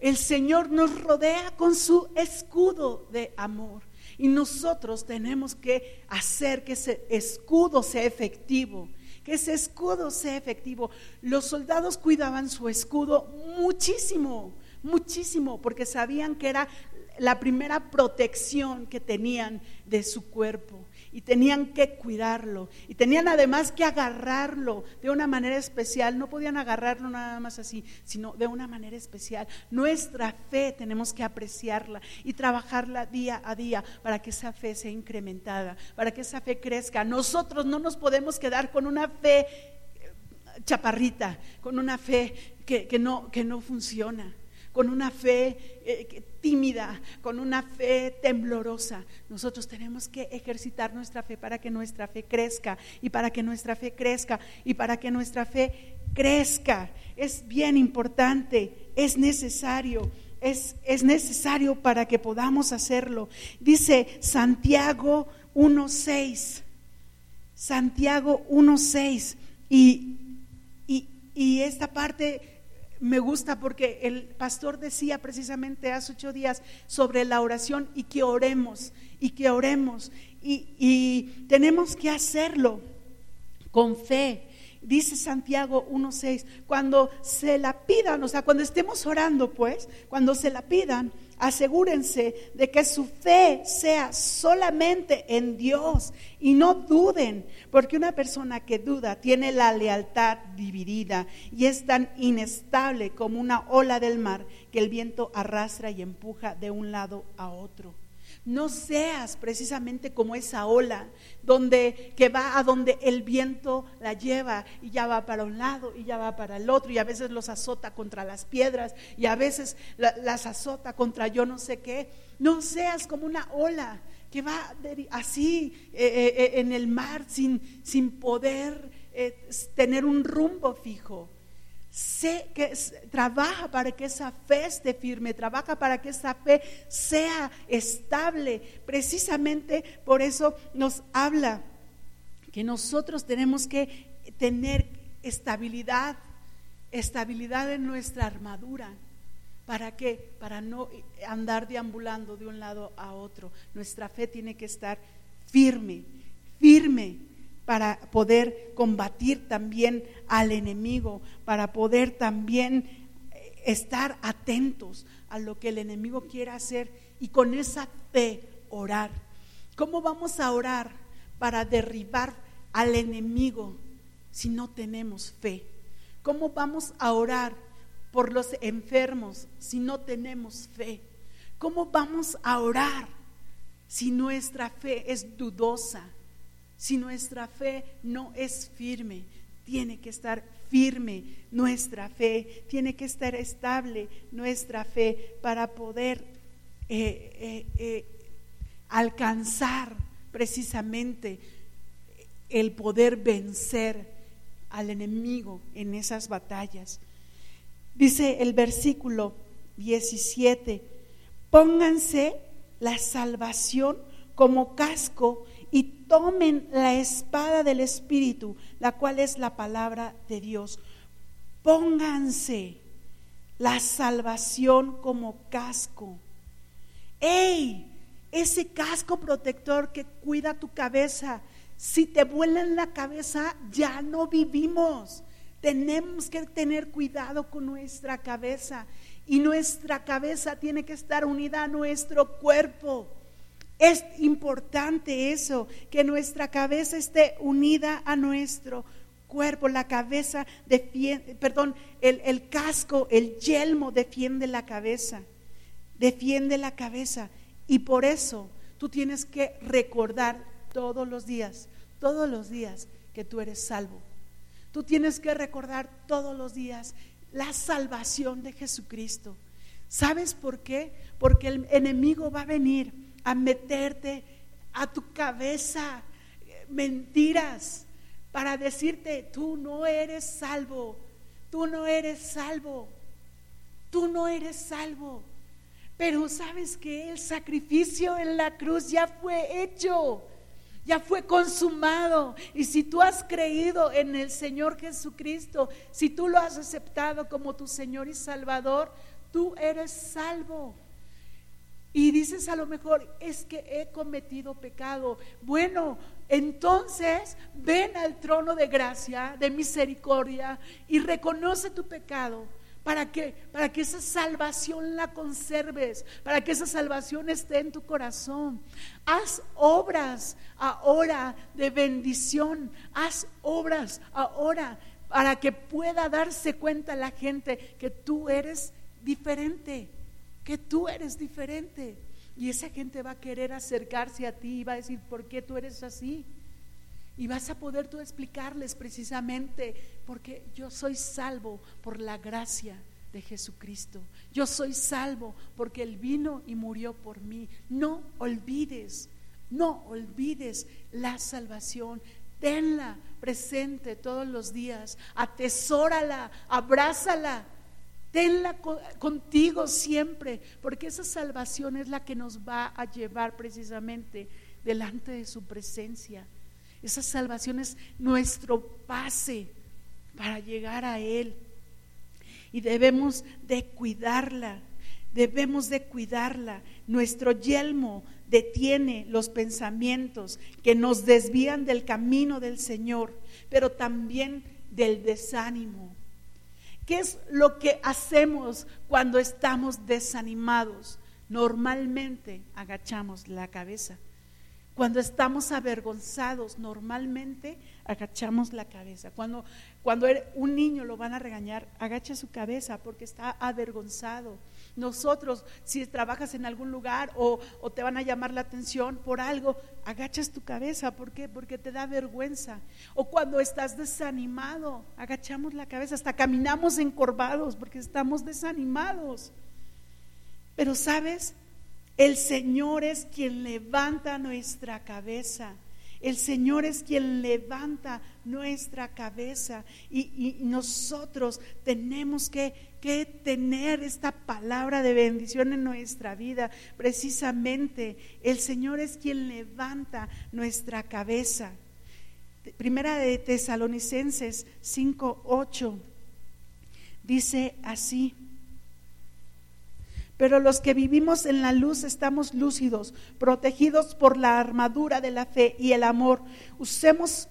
El Señor nos rodea con su escudo de amor. Y nosotros tenemos que hacer que ese escudo sea efectivo, que ese escudo sea efectivo. Los soldados cuidaban su escudo muchísimo, muchísimo, porque sabían que era la primera protección que tenían de su cuerpo y tenían que cuidarlo y tenían además que agarrarlo de una manera especial, no podían agarrarlo nada más así, sino de una manera especial. Nuestra fe tenemos que apreciarla y trabajarla día a día para que esa fe sea incrementada, para que esa fe crezca. Nosotros no nos podemos quedar con una fe eh, chaparrita, con una fe que, no, que no funciona con una fe eh, tímida, con una fe temblorosa. Nosotros tenemos que ejercitar nuestra fe para que nuestra fe crezca y para que nuestra fe crezca y para que nuestra fe crezca. Es bien importante, es necesario. Es, es necesario para que podamos hacerlo. Dice Santiago 1.6. Santiago 1.6. Y, y, y esta parte me gusta porque el pastor decía precisamente hace ocho días sobre la oración y que oremos, y que oremos, y, tenemos que hacerlo con fe. Dice Santiago 1.6, cuando se la pidan, o sea, cuando estemos orando, pues, cuando se la pidan, asegúrense de que su fe sea solamente en Dios y no duden, porque una persona que duda tiene la lealtad dividida y es tan inestable como una ola del mar que el viento arrastra y empuja de un lado a otro. No seas precisamente como esa ola donde que va a donde el viento la lleva y ya va para un lado y ya va para el otro y a veces los azota contra las piedras y a veces las azota contra yo no sé qué. No seas como una ola que va así eh, eh, eh, en el mar sin, sin poder tener un rumbo fijo. Sé que trabaja para que esa fe esté firme, trabaja para que esa fe sea estable. Precisamente por eso nos habla que nosotros tenemos que tener estabilidad, estabilidad en nuestra armadura. ¿Para qué? Para no andar deambulando de un lado a otro. Nuestra fe tiene que estar firme, firme para poder combatir también al enemigo, para poder también eh, estar atentos a lo que el enemigo quiera hacer y con esa fe orar. ¿Cómo vamos a orar para derribar al enemigo si no tenemos fe? ¿Cómo vamos a orar por los enfermos si no tenemos fe? ¿Cómo vamos a orar si nuestra fe es dudosa? Si nuestra fe no es firme, tiene que estar firme nuestra fe, tiene que estar estable nuestra fe para poder eh, eh, eh, alcanzar precisamente el poder vencer al enemigo en esas batallas. Dice el versículo 17, pónganse la salvación como casco y tomen la espada del Espíritu, la cual es la palabra de Dios. Pónganse la salvación como casco. ¡Ey! Ese casco protector que cuida tu cabeza. Si te vuela en la cabeza, ya no vivimos. Tenemos que tener cuidado con nuestra cabeza. Y nuestra cabeza tiene que estar unida a nuestro cuerpo. Es importante eso, que nuestra cabeza esté unida a nuestro cuerpo. La cabeza defiende, perdón, el, el casco, el yelmo defiende la cabeza, defiende la cabeza. Y por eso Tú tienes que recordar todos los días, todos los días que tú eres salvo. Tú tienes que recordar todos los días la salvación de Jesucristo. ¿Sabes por qué? Porque el enemigo va a venir a meterte a tu cabeza mentiras para decirte, tú no eres salvo, tú no eres salvo, tú no eres salvo. Pero sabes que el sacrificio en la cruz ya fue hecho, ya fue consumado. Y si tú has creído en el Señor Jesucristo, si tú lo has aceptado como tu Señor y Salvador, tú eres salvo. Y dices a lo mejor, es que he cometido pecado. Bueno, entonces ven al trono de gracia, de misericordia y reconoce tu pecado ¿Para qué? Para que esa salvación la conserves, para que esa salvación esté en tu corazón. Haz obras ahora de bendición, haz obras ahora para que pueda darse cuenta la gente que tú eres diferente, que tú eres diferente. Y esa gente va a querer acercarse a ti y va a decir, ¿por qué tú eres así? Y vas a poder tú explicarles precisamente, porque yo soy salvo por la gracia de Jesucristo. Yo soy salvo porque Él vino y murió por mí. No olvides, no olvides la salvación. Tenla presente todos los días, atesórala, abrázala, tenla contigo siempre, porque esa salvación es la que nos va a llevar precisamente delante de su presencia. Esa salvación es nuestro pase para llegar a Él. Y debemos de cuidarla, debemos de cuidarla. Nuestro yelmo detiene los pensamientos que nos desvían del camino del Señor, pero también del desánimo. ¿Qué es lo que hacemos cuando estamos desanimados? Normalmente agachamos la cabeza. Cuando estamos avergonzados, normalmente agachamos la cabeza. Cuando, cuando un niño lo van a regañar, agacha su cabeza porque está avergonzado. Nosotros, si trabajas en algún lugar o, te van a llamar la atención por algo, agachas tu cabeza. ¿Por qué? Porque te da vergüenza. O cuando estás desanimado, agachamos la cabeza. Hasta caminamos encorvados porque estamos desanimados. Pero sabes, el Señor es quien levanta nuestra cabeza. El Señor es quien levanta nuestra cabeza y, nosotros tenemos que, que, tener esta palabra de bendición en nuestra vida. Precisamente el Señor es quien levanta nuestra cabeza. Primera de Tesalonicenses 5:8 dice así. Pero los que vivimos en la luz estamos lúcidos, protegidos por la armadura de la fe y el amor. Usemos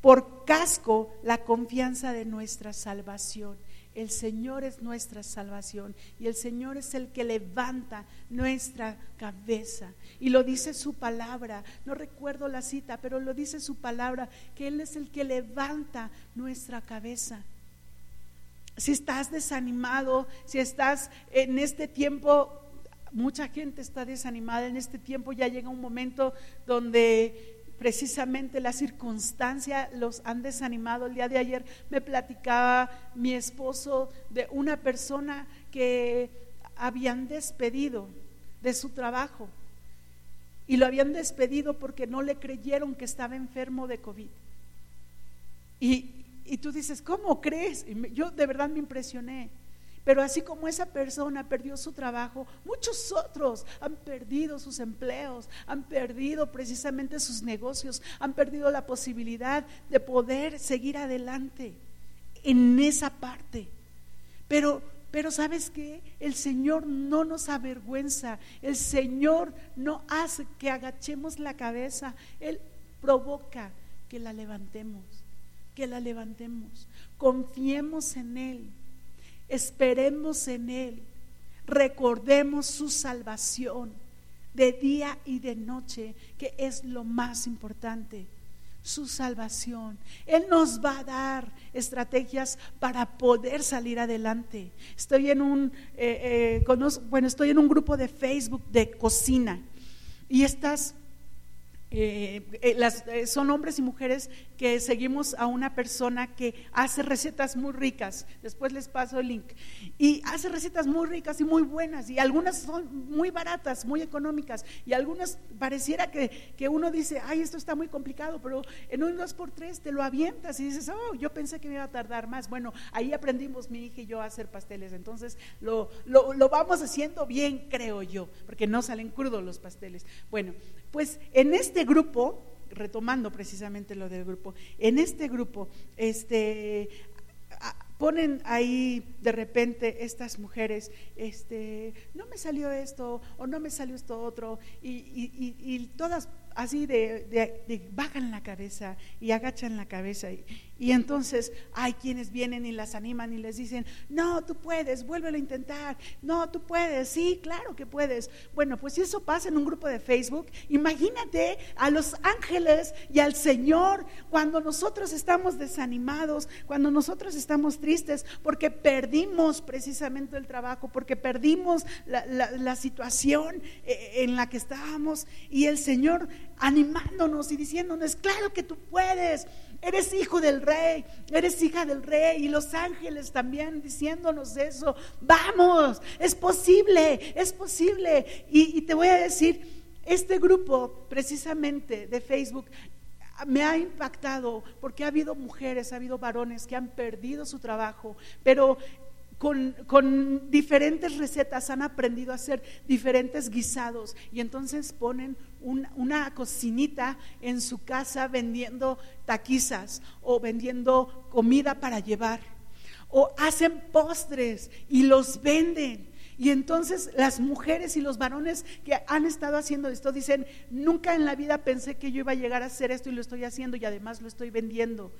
por casco la confianza de nuestra salvación. El Señor es nuestra salvación y el Señor es el que levanta nuestra cabeza. Y lo dice su palabra, no recuerdo la cita, pero lo dice su palabra, que Él es el que levanta nuestra cabeza si estás desanimado, si estás en este tiempo, mucha gente está desanimada, en este tiempo ya llega un momento donde precisamente la circunstancia los han desanimado. El día de ayer me platicaba mi esposo de una persona que habían despedido de su trabajo y lo habían despedido porque no le creyeron que estaba enfermo de COVID. Y, y tú dices, ¿cómo crees? Y yo de verdad me impresioné. Pero así como esa persona perdió su trabajo, muchos otros han perdido sus empleos, han perdido precisamente sus negocios, han perdido la posibilidad de poder seguir adelante en esa parte. Pero, pero sabes que el Señor no nos avergüenza, el Señor no hace que agachemos la cabeza, Él provoca que la levantemos que la levantemos. Confiemos en Él, esperemos en Él, recordemos su salvación de día y de noche, que es lo más importante su salvación. Él nos va a dar estrategias para poder salir adelante. Estoy en un, eh, eh, bueno, estoy en un grupo de Facebook de cocina Y estas eh, eh, las, eh, son hombres y mujeres que seguimos a una persona que hace recetas muy ricas. Después les paso el link. Y hace recetas muy ricas y muy buenas. Y algunas son muy baratas, muy económicas. Y algunas pareciera que, que uno dice, ay, esto está muy complicado, pero en un 2x3 te lo avientas y dices, oh, yo pensé que me iba a tardar más. Bueno, ahí aprendimos mi hija y yo a hacer pasteles. Entonces lo, lo, lo vamos haciendo bien, creo yo, porque no salen crudos los pasteles. Bueno, pues en este grupo, retomando precisamente lo del grupo, en este grupo, este, ponen ahí de repente estas mujeres, este, no me salió esto o no me salió esto otro, y, y todas así de, bajan la cabeza y agachan la cabeza. Y, y, entonces hay quienes vienen y las animan y les dicen, no, tú puedes, vuélvelo a intentar, no, tú puedes, sí, claro que puedes. Bueno, pues si eso pasa en un grupo de Facebook, imagínate a los ángeles y al Señor cuando nosotros estamos desanimados, cuando nosotros estamos tristes, porque perdimos precisamente el trabajo, porque perdimos la, la situación eh, en la que estábamos. Y el Señor animándonos y diciéndonos, claro que tú puedes, eres hijo del rey, eres hija del rey y los ángeles también diciéndonos eso, vamos, es posible, es posible. Y, y te voy a decir, este grupo precisamente de Facebook me ha impactado porque ha habido mujeres, ha habido varones que han perdido su trabajo, pero con, diferentes recetas han aprendido a hacer diferentes guisados y entonces ponen una cocinita en su casa vendiendo taquizas o vendiendo comida para llevar o hacen postres y los venden. Y entonces las mujeres y los varones que han estado haciendo esto dicen, nunca en la vida pensé que yo iba a llegar a hacer esto y lo estoy haciendo y además lo estoy vendiendo.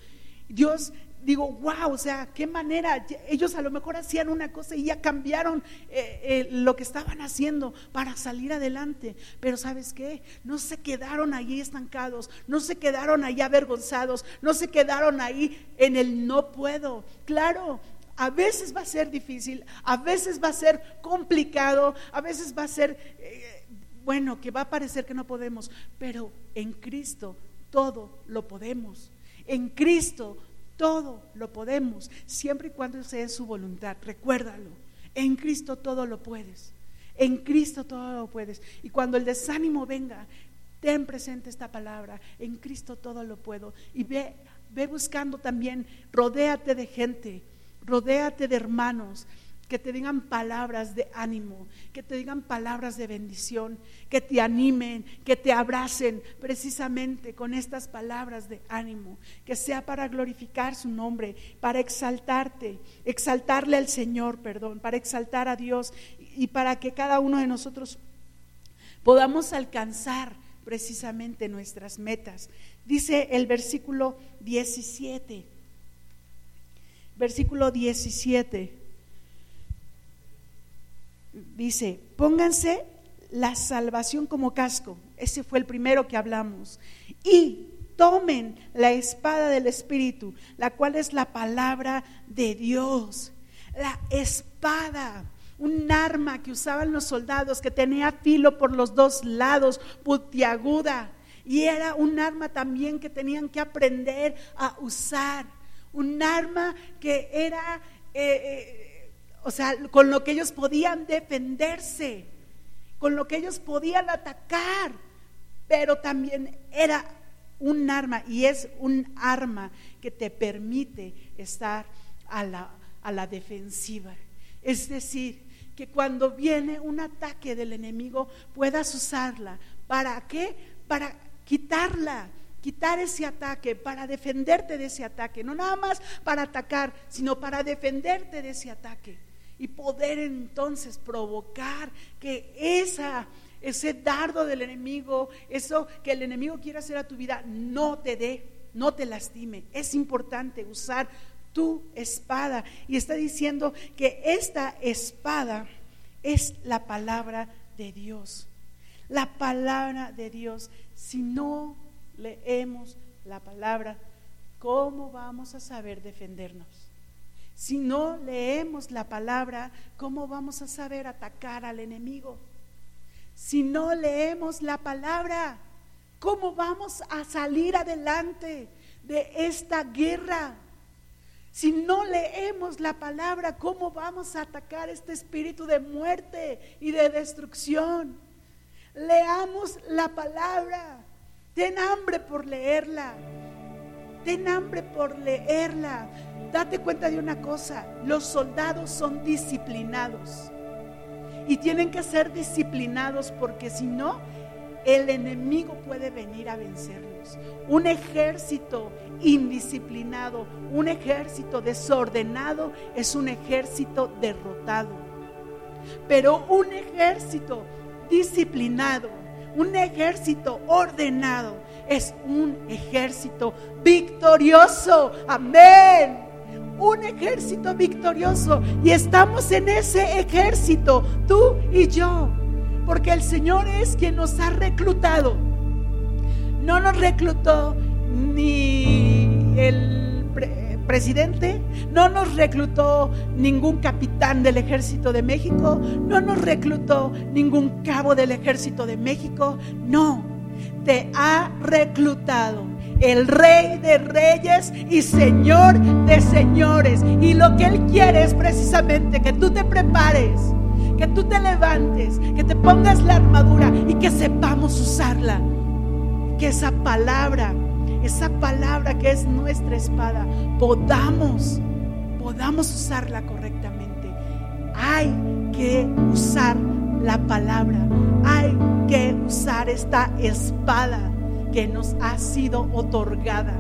Dios, digo, wow, o sea, qué manera. Ellos a lo mejor hacían una cosa y ya cambiaron eh, eh, lo que estaban haciendo para salir adelante. Pero sabes qué? No se quedaron ahí estancados, no se quedaron ahí avergonzados, no se quedaron ahí en el no puedo. Claro, a veces va a ser difícil, a veces va a ser complicado, a veces va a ser, eh, bueno, que va a parecer que no podemos, pero en Cristo todo lo podemos. En Cristo todo lo podemos, siempre y cuando sea su voluntad. Recuérdalo. En Cristo todo lo puedes. En Cristo todo lo puedes. Y cuando el desánimo venga, ten presente esta palabra. En Cristo todo lo puedo. Y ve, ve buscando también, rodéate de gente, rodéate de hermanos que te digan palabras de ánimo, que te digan palabras de bendición, que te animen, que te abracen precisamente con estas palabras de ánimo, que sea para glorificar su nombre, para exaltarte, exaltarle al Señor, perdón, para exaltar a Dios y para que cada uno de nosotros podamos alcanzar precisamente nuestras metas. Dice el versículo 17, versículo 17 dice, pónganse la salvación como casco. Ese fue el primero que hablamos. Y tomen la espada del Espíritu, la cual es la palabra de Dios. La espada, un arma que usaban los soldados, que tenía filo por los dos lados, putiaguda. Y era un arma también que tenían que aprender a usar. Un arma que era... Eh, eh, o sea, con lo que ellos podían defenderse, con lo que ellos podían atacar, pero también era un arma y es un arma que te permite estar a la, a la defensiva. Es decir, que cuando viene un ataque del enemigo puedas usarla. ¿Para qué? Para quitarla, quitar ese ataque, para defenderte de ese ataque. No nada más para atacar, sino para defenderte de ese ataque y poder entonces provocar que esa, ese dardo del enemigo, eso que el enemigo quiere hacer a tu vida, no te dé, no te lastime. Es importante usar tu espada. Y está diciendo que esta espada es la palabra de Dios. La palabra de Dios. Si no leemos la palabra, ¿cómo vamos a saber defendernos? Si no leemos la palabra, ¿cómo vamos a saber atacar al enemigo? Si no leemos la palabra, ¿cómo vamos a salir adelante de esta guerra? Si no leemos la palabra, ¿cómo vamos a atacar este espíritu de muerte y de destrucción? Leamos la palabra. Ten hambre por leerla. Ten hambre por leerla. Date cuenta de una cosa, los soldados son disciplinados y tienen que ser disciplinados porque si no, el enemigo puede venir a vencerlos. Un ejército indisciplinado, un ejército desordenado es un ejército derrotado. Pero un ejército disciplinado, un ejército ordenado, es un ejército victorioso. Amén. Un ejército victorioso. Y estamos en ese ejército, tú y yo. Porque el Señor es quien nos ha reclutado. No nos reclutó ni el presidente, no nos reclutó ningún capitán del ejército de México, no nos reclutó ningún cabo del ejército de México, no, te ha reclutado el rey de reyes y señor de señores. Y lo que Él quiere es precisamente que tú te prepares, que tú te levantes, que te pongas la armadura y que sepamos usarla. Que esa palabra esa palabra que es nuestra espada, podamos, podamos usarla correctamente. Hay que usar la palabra, hay que usar esta espada que nos ha sido otorgada.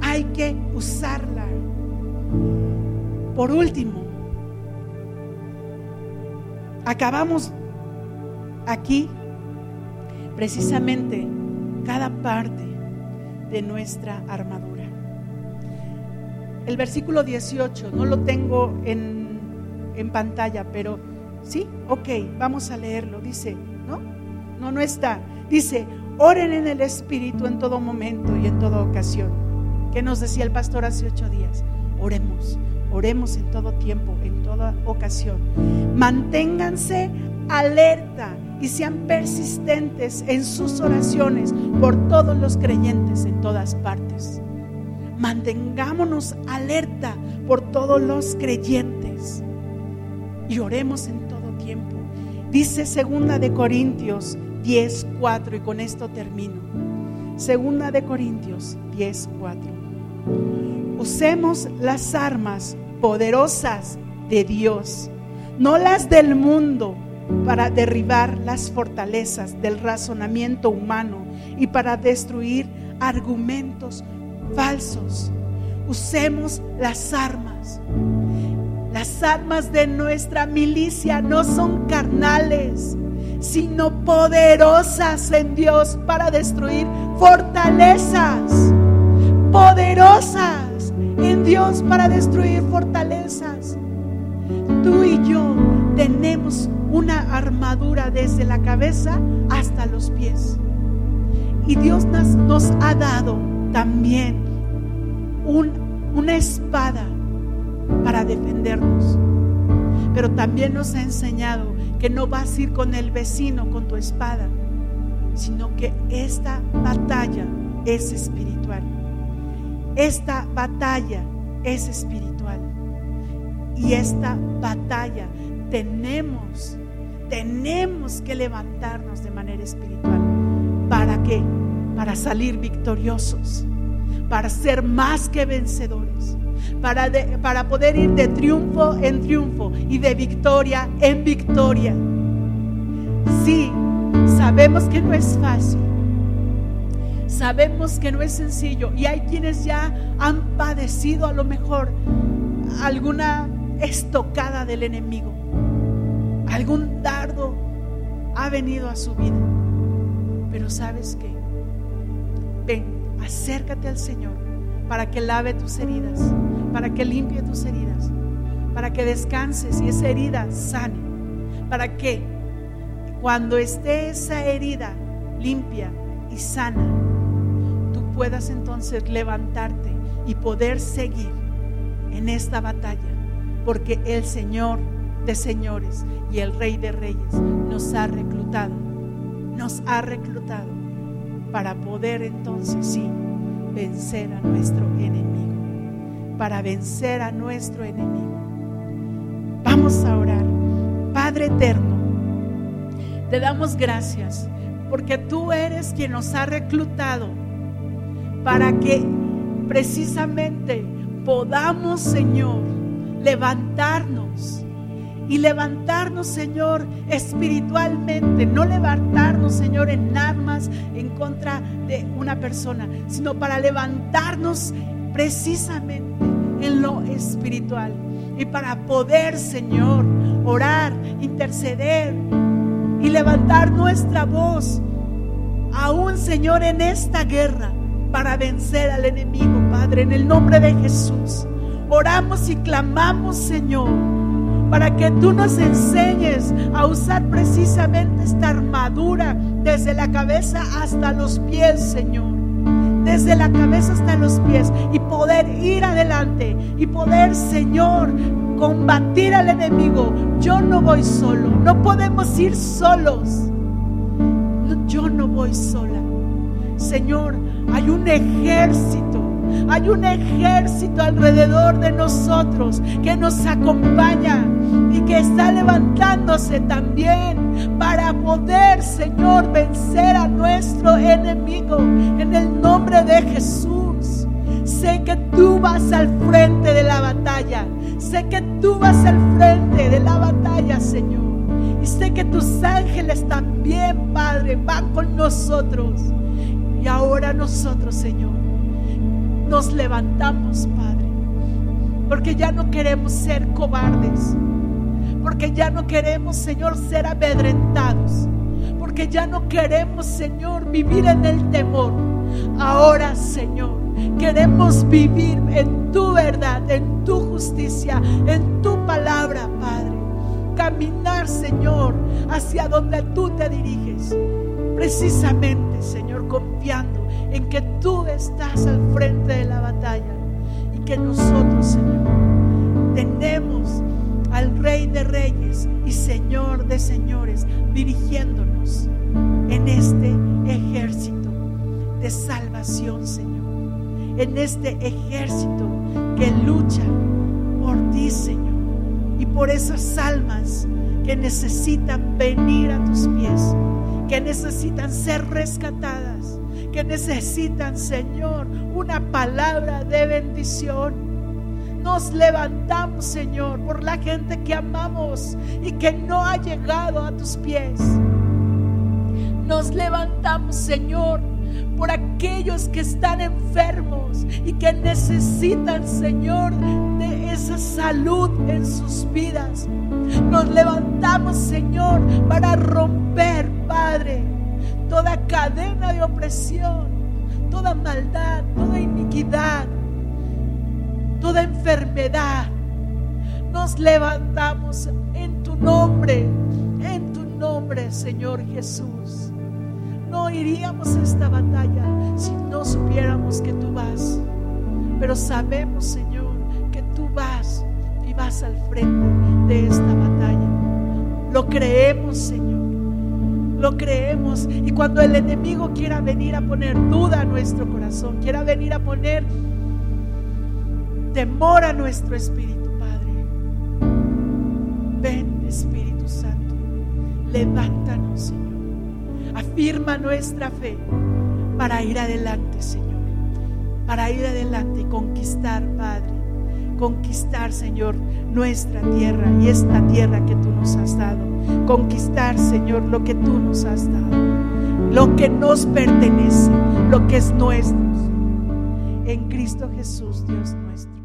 Hay que usarla. Por último, acabamos aquí precisamente cada parte de nuestra armadura. El versículo 18, no lo tengo en, en pantalla, pero sí, ok, vamos a leerlo. Dice, ¿no? No, está. Dice, oren en el Espíritu en todo momento y en toda ocasión. ¿Qué nos decía el pastor hace ocho días? Oremos, oremos en todo tiempo, en toda ocasión. Manténganse alerta y sean persistentes en sus oraciones por todos los creyentes en todas partes. Mantengámonos alerta por todos los creyentes y oremos en todo tiempo. Dice segunda de Corintios 10:4 y con esto termino. Segunda de Corintios 10:4. Usemos las armas poderosas de Dios, no las del mundo para derribar las fortalezas del razonamiento humano y para destruir argumentos falsos. Usemos las armas. Las armas de nuestra milicia no son carnales, sino poderosas en Dios para destruir fortalezas. Poderosas en Dios para destruir fortalezas. Tú y yo tenemos una armadura desde la cabeza hasta los pies. Y Dios nos, ha dado también una espada para defendernos. Pero también nos ha enseñado que no vas a ir con el vecino con tu espada, sino que esta batalla es espiritual. Esta batalla es espiritual. Y esta batalla tenemos, tenemos que levantarnos de manera espiritual. ¿Para qué? Para salir victoriosos, para ser más que vencedores, para, para poder ir de triunfo en triunfo y de victoria en victoria. Sí, sabemos que no es fácil. Sabemos que no es sencillo y hay quienes ya han padecido a lo mejor alguna estocada del enemigo algún dardo ha venido a su vida. Pero sabes qué? Ven, acércate al Señor para que lave tus heridas, para que limpie tus heridas, para que descanses y esa herida sane, para que cuando esté esa herida limpia y sana, tú puedas entonces levantarte y poder seguir en esta batalla, porque el Señor de señores y el Rey de Reyes nos ha reclutado nos ha reclutado para poder entonces sí vencer a nuestro enemigo, para vencer a nuestro enemigo. Vamos a orar. Padre eterno, te damos gracias porque tú eres quien nos ha reclutado para que precisamente podamos, Señor, levantarnos y levantarnos, Señor, espiritualmente, no levantarnos, Señor, en armas en contra de una persona, sino para levantarnos precisamente en lo espiritual y para poder, Señor, orar, interceder y levantar nuestra voz, aún, Señor, en esta guerra para vencer al enemigo, Padre, en el nombre de Jesús. Oramos y clamamos, Señor, para que tú nos enseñes a usar precisamente esta armadura desde la cabeza hasta los pies, Señor. Desde la cabeza hasta los pies y poder ir adelante y poder, Señor, combatir al enemigo. Yo no voy solo, no podemos ir solos. Yo no voy sola. Señor, hay un ejército hay un ejército alrededor de nosotros que nos acompaña y que está levantándose también para poder, Señor, vencer a nuestro enemigo en el nombre de Jesús. Sé que tú vas al frente de la batalla. Sé que tú vas al frente de la batalla, Señor. Y sé que tus ángeles también, Padre, van con nosotros. Y ahora nosotros, Señor nos levantamos, Padre. Porque ya no queremos ser cobardes. Porque ya no queremos, Señor, ser amedrentados. Porque ya no queremos, Señor, vivir en el temor. Ahora, Señor, queremos vivir en tu verdad, en tu justicia, en tu palabra, Padre. Caminar, Señor, hacia donde tú te diriges. Precisamente, Señor, confiando en que tú estás al frente de la batalla y que nosotros, Señor, tenemos al Rey de Reyes y Señor de Señores dirigiéndonos en este ejército de salvación, Señor. En este ejército que lucha por ti, Señor. Y por esas almas que necesitan venir a tus pies, que necesitan ser rescatadas que necesitan, Señor, una palabra de bendición. Nos levantamos, Señor, por la gente que amamos y que no ha llegado a tus pies. Nos levantamos, Señor, por aquellos que están enfermos y que necesitan, Señor, de esa salud en sus vidas. Nos levantamos, Señor, para romper, Padre, toda cadena de opresión, toda maldad, toda iniquidad, toda enfermedad. Nos levantamos en tu nombre, en tu nombre, Señor Jesús. No iríamos a esta batalla si no supiéramos que tú vas. Pero sabemos, Señor, que tú vas y vas al frente de esta batalla. Lo creemos, Señor lo creemos. Y cuando el enemigo quiera venir a poner duda a nuestro corazón, quiera venir a poner temor a nuestro espíritu, Padre, ven Espíritu Santo, levántanos, Señor. Afirma nuestra fe para ir adelante, Señor. Para ir adelante y conquistar, Padre. Conquistar, Señor, nuestra tierra y esta tierra que tú nos has dado conquistar, Señor, lo que tú nos has dado, lo que nos pertenece, lo que es nuestro. En Cristo Jesús, Dios nuestro.